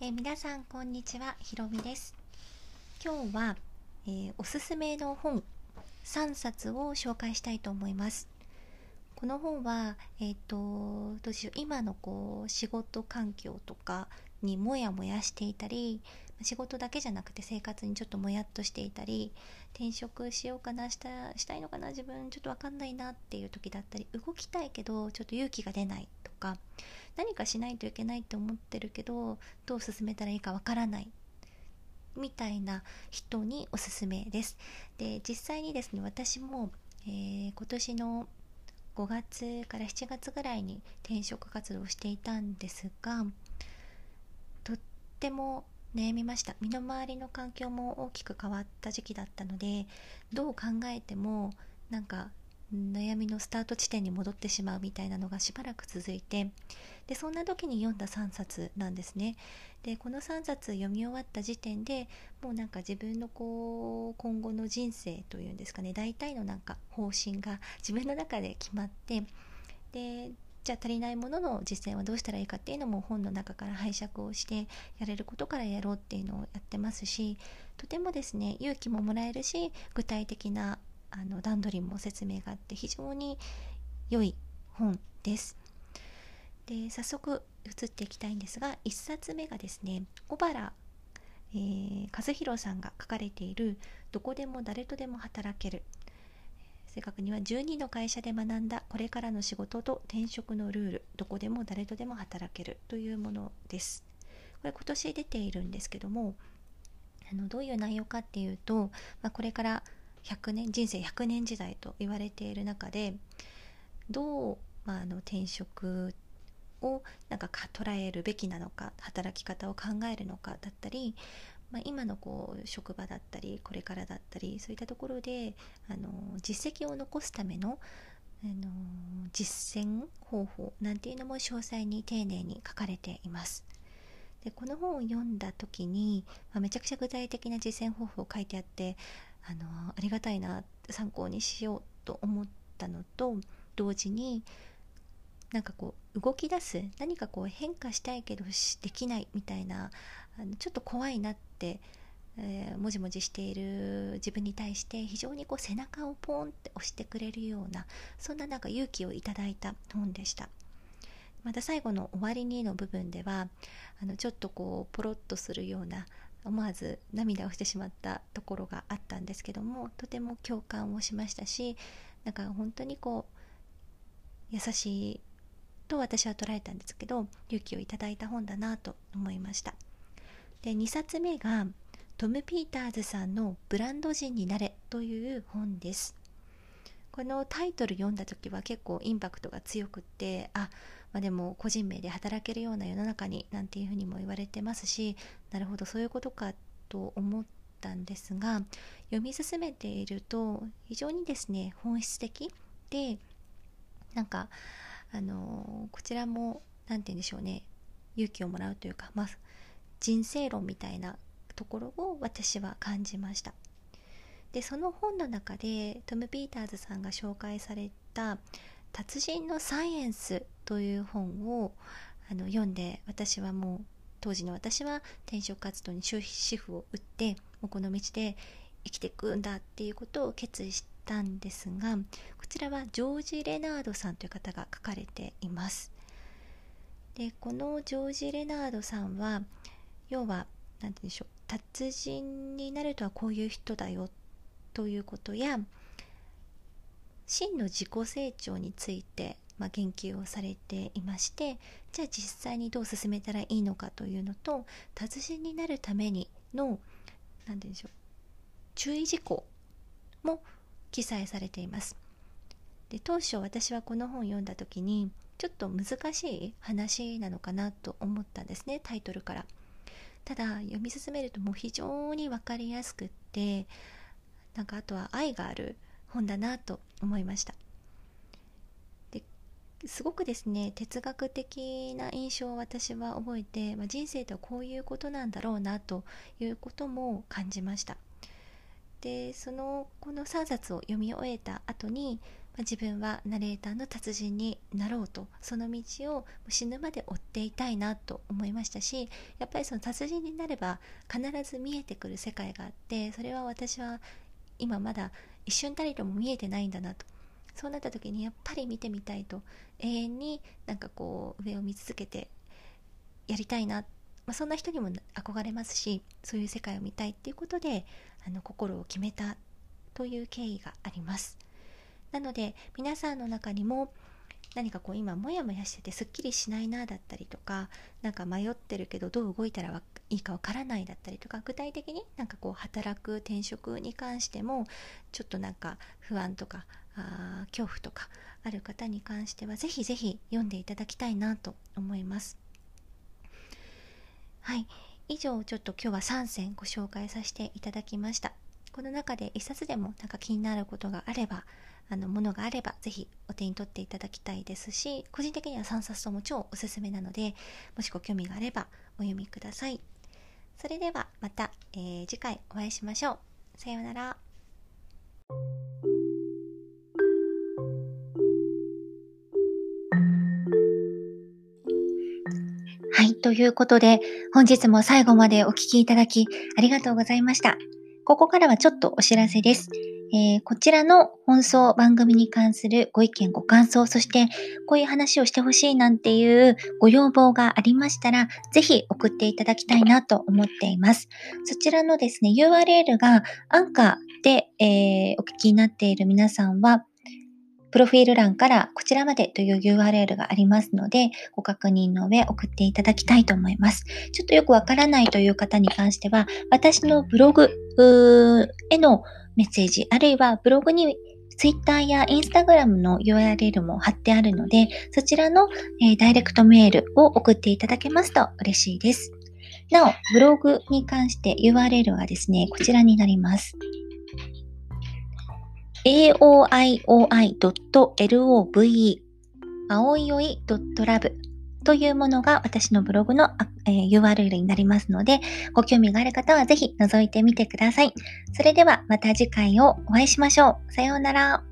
え、皆さんこんにちはひろみです。今日は、えー、おすすめの本3冊を紹介したいと思います。この本はえっ、ー、とどうしよう今のこう仕事環境とかにモヤモヤしていたり仕事だけじゃなくて生活にちょっともやっとしていたり転職しようかなしたしたいのかな自分ちょっと分かんないなっていう時だったり動きたいけどちょっと勇気が出ないとか何かしないといけないって思ってるけどどう進めたらいいか分からないみたいな人におすすめです。で実際にですね私も、えー、今年の5月から7月ぐらいに転職活動をしていたんですがとっても悩みました身の回りの環境も大きく変わった時期だったのでどう考えてもなんか悩みのスタート地点に戻ってしまうみたいなのがしばらく続いてでそんな時に読んだ3冊なんですね。でこの3冊読み終わった時点でもうなんか自分のこう今後の人生というんですかね大体のなんか方針が自分の中で決まってでじゃあ足りないものの実践はどうしたらいいかっていうのも本の中から拝借をしてやれることからやろうっていうのをやってますしとてもですね勇気ももらえるし具体的なあの段取りも説明があって非常に良い本です。で早速移っていきたいんですが1冊目がですね小原、えー、和弘さんが書かれている「どこでも誰とでも働ける」正確には12の会社で学んだこれからの仕事と転職のルールどこでも誰とでも働けるというものですこれ今年出ているんですけどもあのどういう内容かっていうと、まあ、これから100年人生100年時代と言われている中でどう、まあ、あの転職をなんか捉えるべきなのか働き方を考えるのかだったり、まあ、今のこう職場だったりこれからだったりそういったところであの実績を残すためのあの実践方法なんていうのも詳細に丁寧に書かれています。でこの本を読んだ時に、まあ、めちゃくちゃ具体的な実践方法を書いてあってあのありがたいな参考にしようと思ったのと同時になんかこう動き出す何かこう変化したいけどできないみたいなあのちょっと怖いなって、えー、もじもじしている自分に対して非常にこう背中をポンって押してくれるようなそんななんか勇気をいただいた本でした。また最後の終わりにの部分ではあのちょっとこうポロッとするような思わず涙をしてしまったところがあったんですけどもとても共感をしましたしなんか本当にこう優しいと私は捉えたんですけど勇気をいただいた本だなと思いました。で2冊目がトム・ピーターズさんの「ブランド人になれ」という本です。このタイトル読んだ時は結構インパクトが強くってあ、まあ、でも個人名で働けるような世の中になんていうふうにも言われてますしなるほどそういうことかと思ったんですが読み進めていると非常にですね本質的でなんかあのこちらも何て言うんでしょうね勇気をもらうというか、まあ、人生論みたいなところを私は感じました。でその本の中でトム・ピーターズさんが紹介された「達人のサイエンス」という本をあの読んで私はもう当時の私は転職活動に終止符を打ってもうこの道で生きていくんだっていうことを決意したんですがこちらはジョージ・レナードさんという方が書かれています。でこのジョージ・レナードさんは要は何て言うんでしょう達人になるとはこういう人だよということや真の自己成長について、まあ、言及をされていましてじゃあ実際にどう進めたらいいのかというのと達人になるためにの何て言うんでしょう注意事項も記載されています。で当初私はこの本を読んだ時にちょっと難しい話なのかなと思ったんですねタイトルから。ただ読み進めるともう非常に分かりやすくってなんかあとは愛がある本だなと思いました。ですごくですね哲学的な印象を私は覚えて、まあ、人生とはこういうことなんだろうなということも感じました。でそのこの3冊を読み終えた後にま自分はナレーターの達人になろうとその道を死ぬまで追っていたいなと思いましたしやっぱりその達人になれば必ず見えてくる世界があってそれは私は今まだ一瞬たりとも見えてないんだなと。そうなった時にやっぱり見てみたいと。永遠になんかこう上を見続けてやりたいな、まあ、そんな人にも憧れますしそういう世界を見たいっていうことであの心を決めたという経緯があります。なので皆さんの中にも何かこう今モヤモヤしててすっきりしないなだったりとか何か迷ってるけどどう動いたらいいかわからないだったりとか具体的になんかこう働く転職に関してもちょっとなんか不安とかあ恐怖とかある方に関してはぜひぜひ読んでいただきたいなと思います。はい以上ちょっと今日は3選ご紹介させていただきましたこの中で1冊でもなんか気になることがあればあのものがあればぜひお手に取っていただきたいですし個人的には3冊とも超おすすめなのでもしご興味があればお読みくださいそれではまた、えー、次回お会いしましょうさようならはい。ということで、本日も最後までお聴きいただきありがとうございました。ここからはちょっとお知らせです。えー、こちらの放送番組に関するご意見、ご感想、そしてこういう話をしてほしいなんていうご要望がありましたら、ぜひ送っていただきたいなと思っています。そちらのですね、URL がアンカーで、えー、お聞きになっている皆さんは、プロフィール欄からこちらまでという URL がありますので、ご確認の上送っていただきたいと思います。ちょっとよくわからないという方に関しては、私のブログへのメッセージ、あるいはブログに Twitter や Instagram の URL も貼ってあるので、そちらの、え、ダイレクトメールを送っていただけますと嬉しいです。なお、ブログに関して URL はですね、こちらになります。aoioi.love 青いおい .love というものが私のブログの、えー、URL になりますので、ご興味がある方はぜひ覗いてみてください。それではまた次回をお会いしましょう。さようなら。